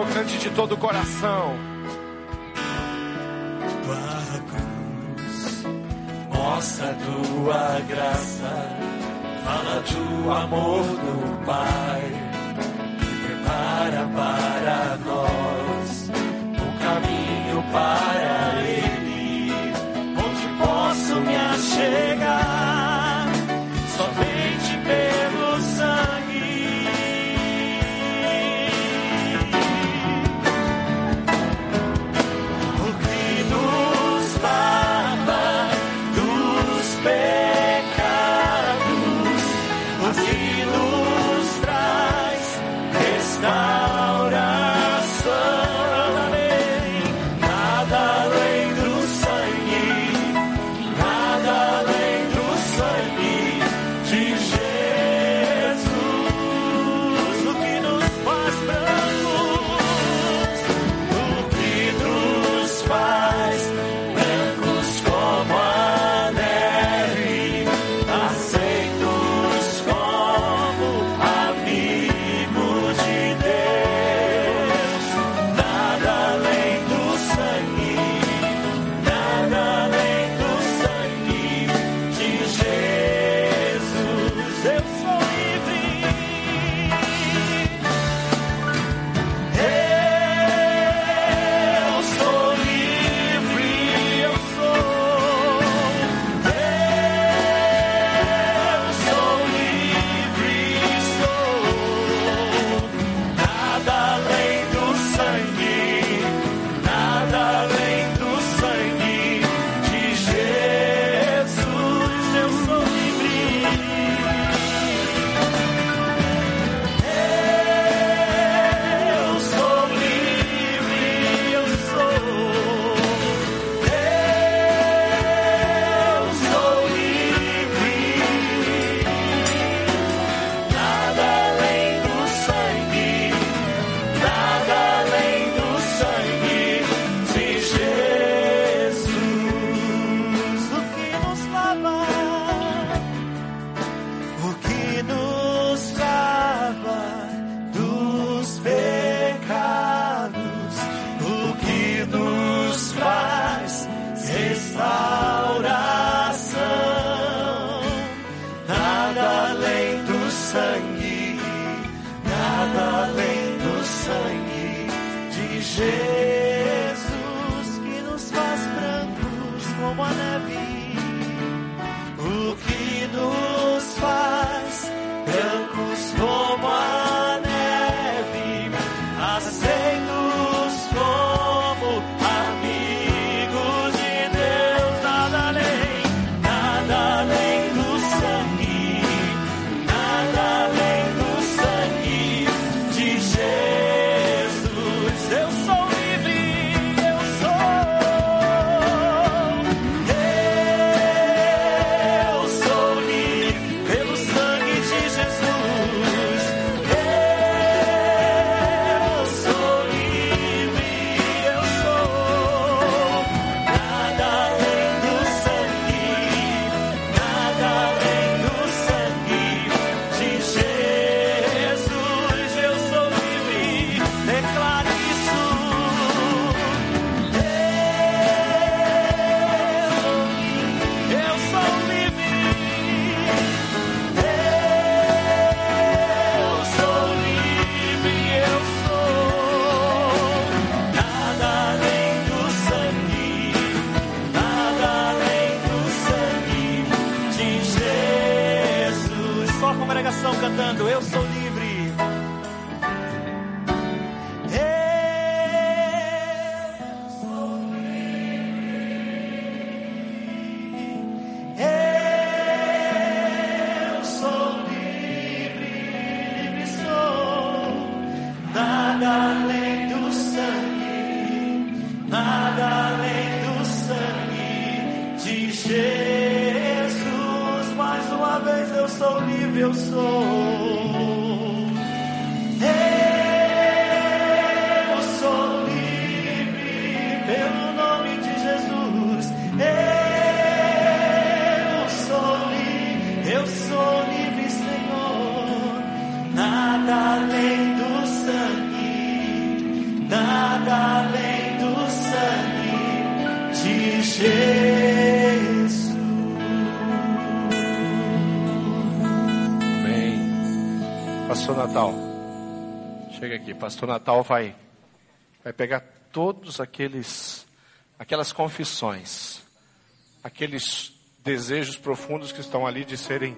Speaker 1: Senhor, cante de todo o coração.
Speaker 2: Tua cruz, mostra tua graça, fala do amor do Pai, que prepara para nós o caminho para sou livre, eu sou.
Speaker 1: Natal, chega aqui. Pastor Natal vai, vai pegar todos aqueles, aquelas confissões, aqueles desejos profundos que estão ali de serem,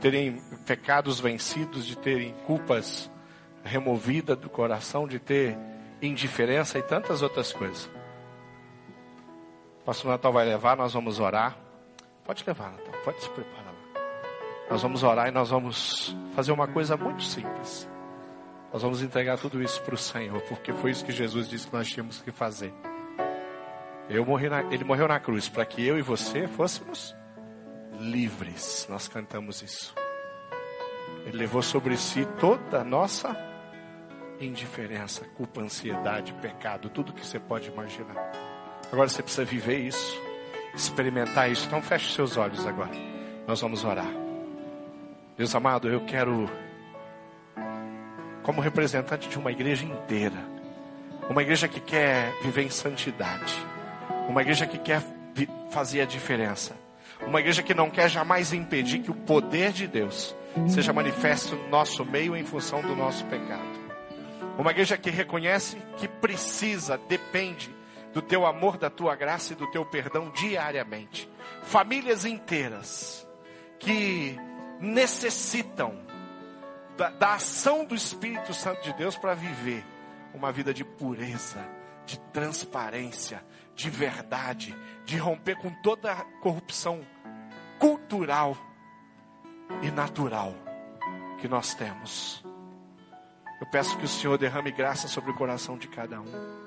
Speaker 1: terem pecados vencidos, de terem culpas removidas do coração, de ter indiferença e tantas outras coisas. Pastor Natal vai levar, nós vamos orar. Pode levar, Natal, pode se preparar. Nós vamos orar e nós vamos fazer uma coisa muito simples. Nós vamos entregar tudo isso para o Senhor, porque foi isso que Jesus disse que nós tínhamos que fazer. Eu morri na, ele morreu na cruz para que eu e você fôssemos livres. Nós cantamos isso. Ele levou sobre si toda a nossa indiferença, culpa, ansiedade, pecado, tudo que você pode imaginar. Agora você precisa viver isso, experimentar isso. Então feche seus olhos agora. Nós vamos orar. Deus amado, eu quero, como representante de uma igreja inteira, uma igreja que quer viver em santidade, uma igreja que quer fazer a diferença, uma igreja que não quer jamais impedir que o poder de Deus seja manifesto no nosso meio em função do nosso pecado. Uma igreja que reconhece que precisa, depende do teu amor, da tua graça e do teu perdão diariamente. Famílias inteiras que necessitam da, da ação do Espírito Santo de Deus para viver uma vida de pureza, de transparência, de verdade, de romper com toda a corrupção cultural e natural que nós temos. Eu peço que o Senhor derrame graça sobre o coração de cada um.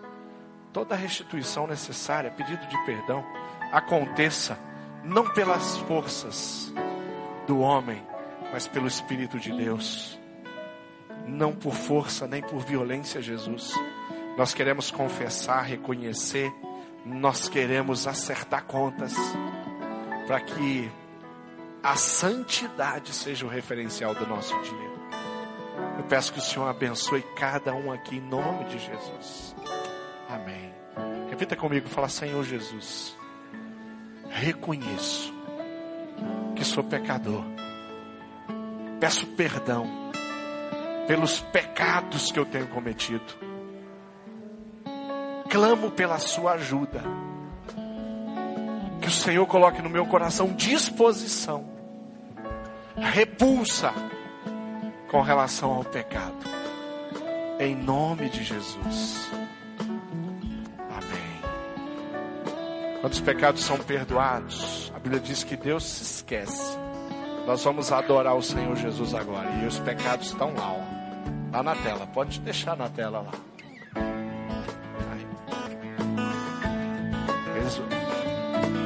Speaker 1: Toda a restituição necessária, pedido de perdão, aconteça não pelas forças do homem, mas pelo Espírito de Deus. Não por força nem por violência, Jesus. Nós queremos confessar, reconhecer, nós queremos acertar contas, para que a santidade seja o referencial do nosso dia. Eu peço que o Senhor abençoe cada um aqui em nome de Jesus. Amém. Repita comigo, fala Senhor Jesus. Reconheço que sou pecador. Peço perdão pelos pecados que eu tenho cometido. Clamo pela sua ajuda. Que o Senhor coloque no meu coração disposição, repulsa com relação ao pecado. Em nome de Jesus. Quando os pecados são perdoados, a Bíblia diz que Deus se esquece. Nós vamos adorar o Senhor Jesus agora. E os pecados estão lá, ó. Lá na tela. Pode deixar na tela lá.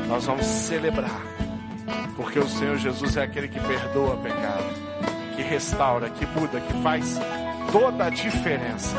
Speaker 1: Nós vamos celebrar. Porque o Senhor Jesus é aquele que perdoa pecado, que restaura, que muda, que faz toda a diferença.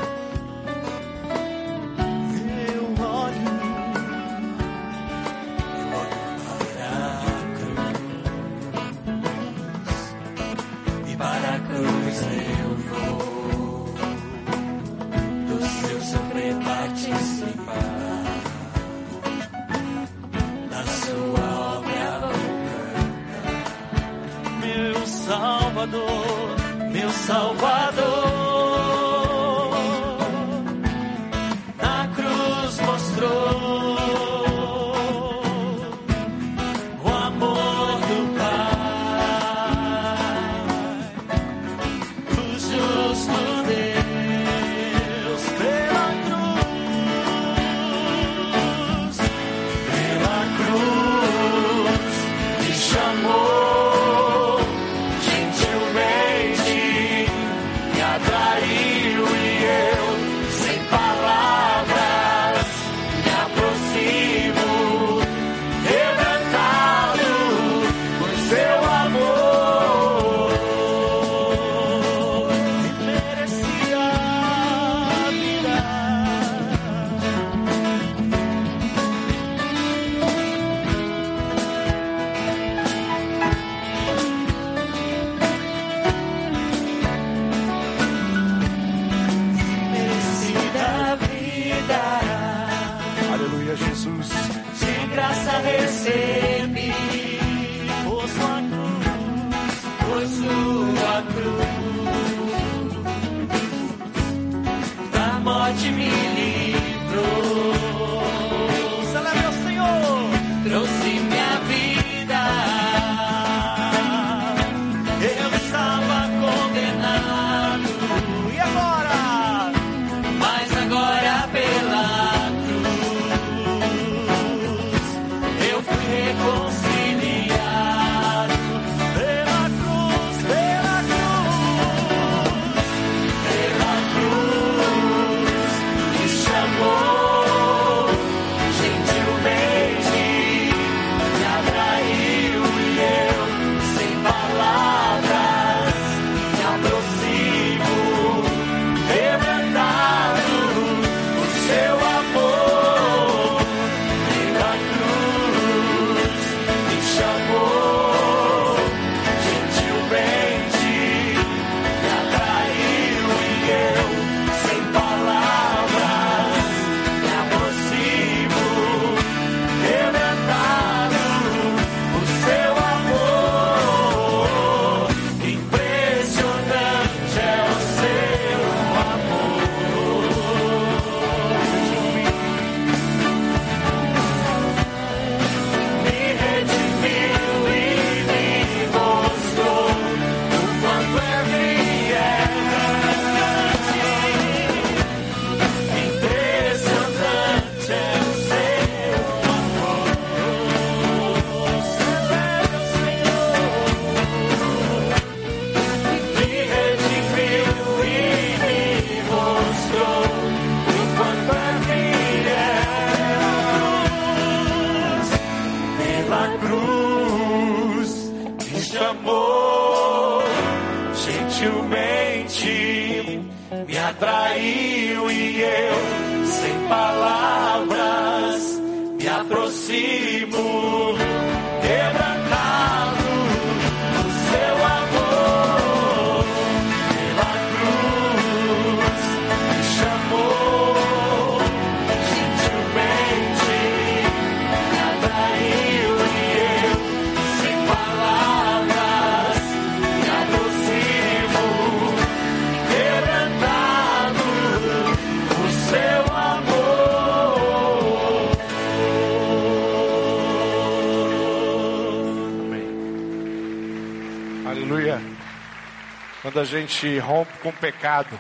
Speaker 1: Gente rompe com o pecado,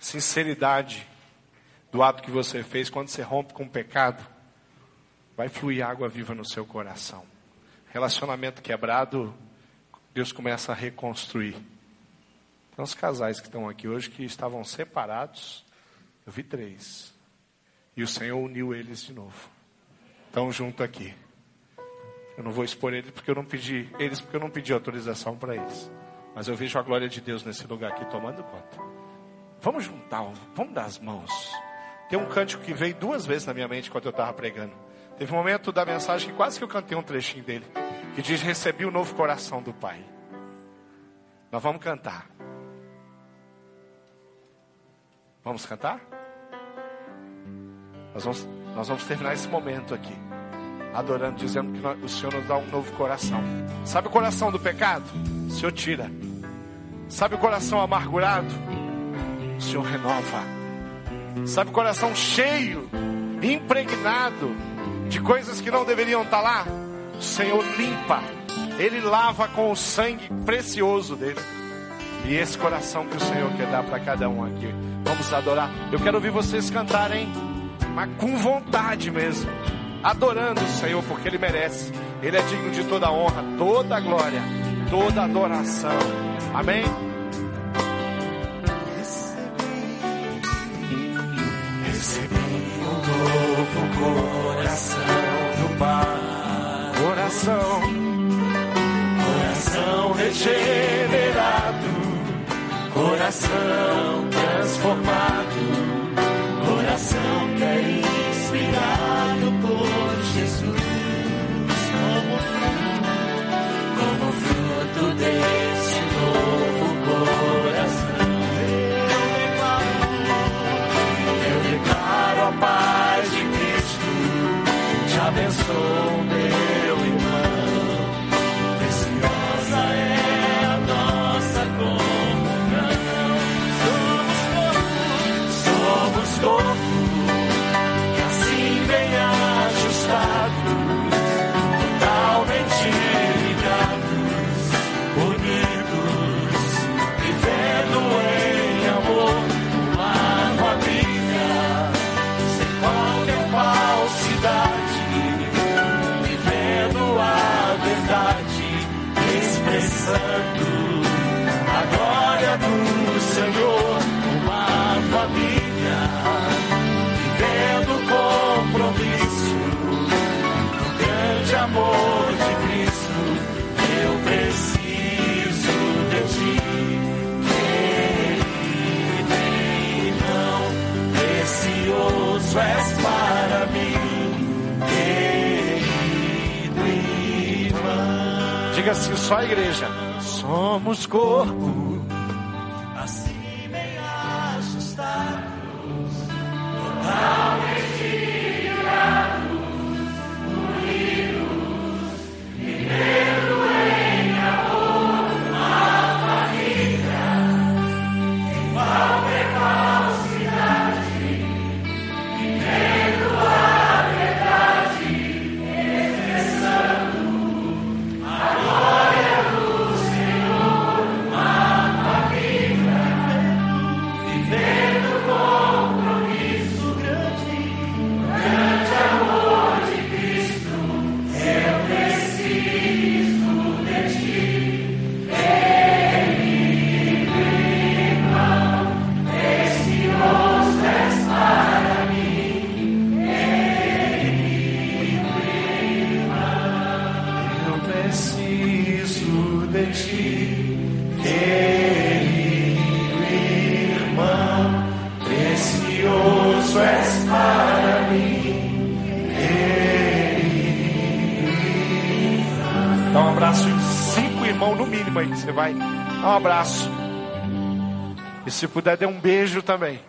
Speaker 1: sinceridade do ato que você fez, quando você rompe com o pecado, vai fluir água viva no seu coração. Relacionamento quebrado, Deus começa a reconstruir. Então, os casais que estão aqui hoje que estavam separados, eu vi três. E o Senhor uniu eles de novo. Estão junto aqui. Eu não vou expor eles porque eu não pedi eles porque eu não pedi autorização para eles. Mas eu vejo a glória de Deus nesse lugar aqui tomando conta. Vamos juntar, vamos dar as mãos. Tem um cântico que veio duas vezes na minha mente enquanto eu estava pregando. Teve um momento da mensagem que quase que eu cantei um trechinho dele, que diz: Recebi o novo coração do Pai. Nós vamos cantar. Vamos cantar? Nós vamos, nós vamos terminar esse momento aqui, adorando, dizendo que o Senhor nos dá um novo coração. Sabe o coração do pecado? O Senhor tira. Sabe o coração amargurado? O Senhor renova. Sabe o coração cheio, impregnado de coisas que não deveriam estar lá? O Senhor limpa. Ele lava com o sangue precioso dele. E esse coração que o Senhor quer dar para cada um aqui. Vamos adorar. Eu quero ouvir vocês cantarem, mas com vontade mesmo. Adorando o Senhor, porque Ele merece. Ele é digno de toda honra, toda glória, toda adoração. Amém?
Speaker 2: Recebi um novo coração do Pai.
Speaker 1: Coração,
Speaker 2: Coração regenerado, coração transformado, Cristo,
Speaker 1: Diga assim, só a igreja.
Speaker 2: Somos corpo
Speaker 1: Mão no mínimo aí que você vai. Dá um abraço. E se puder, dê um beijo também.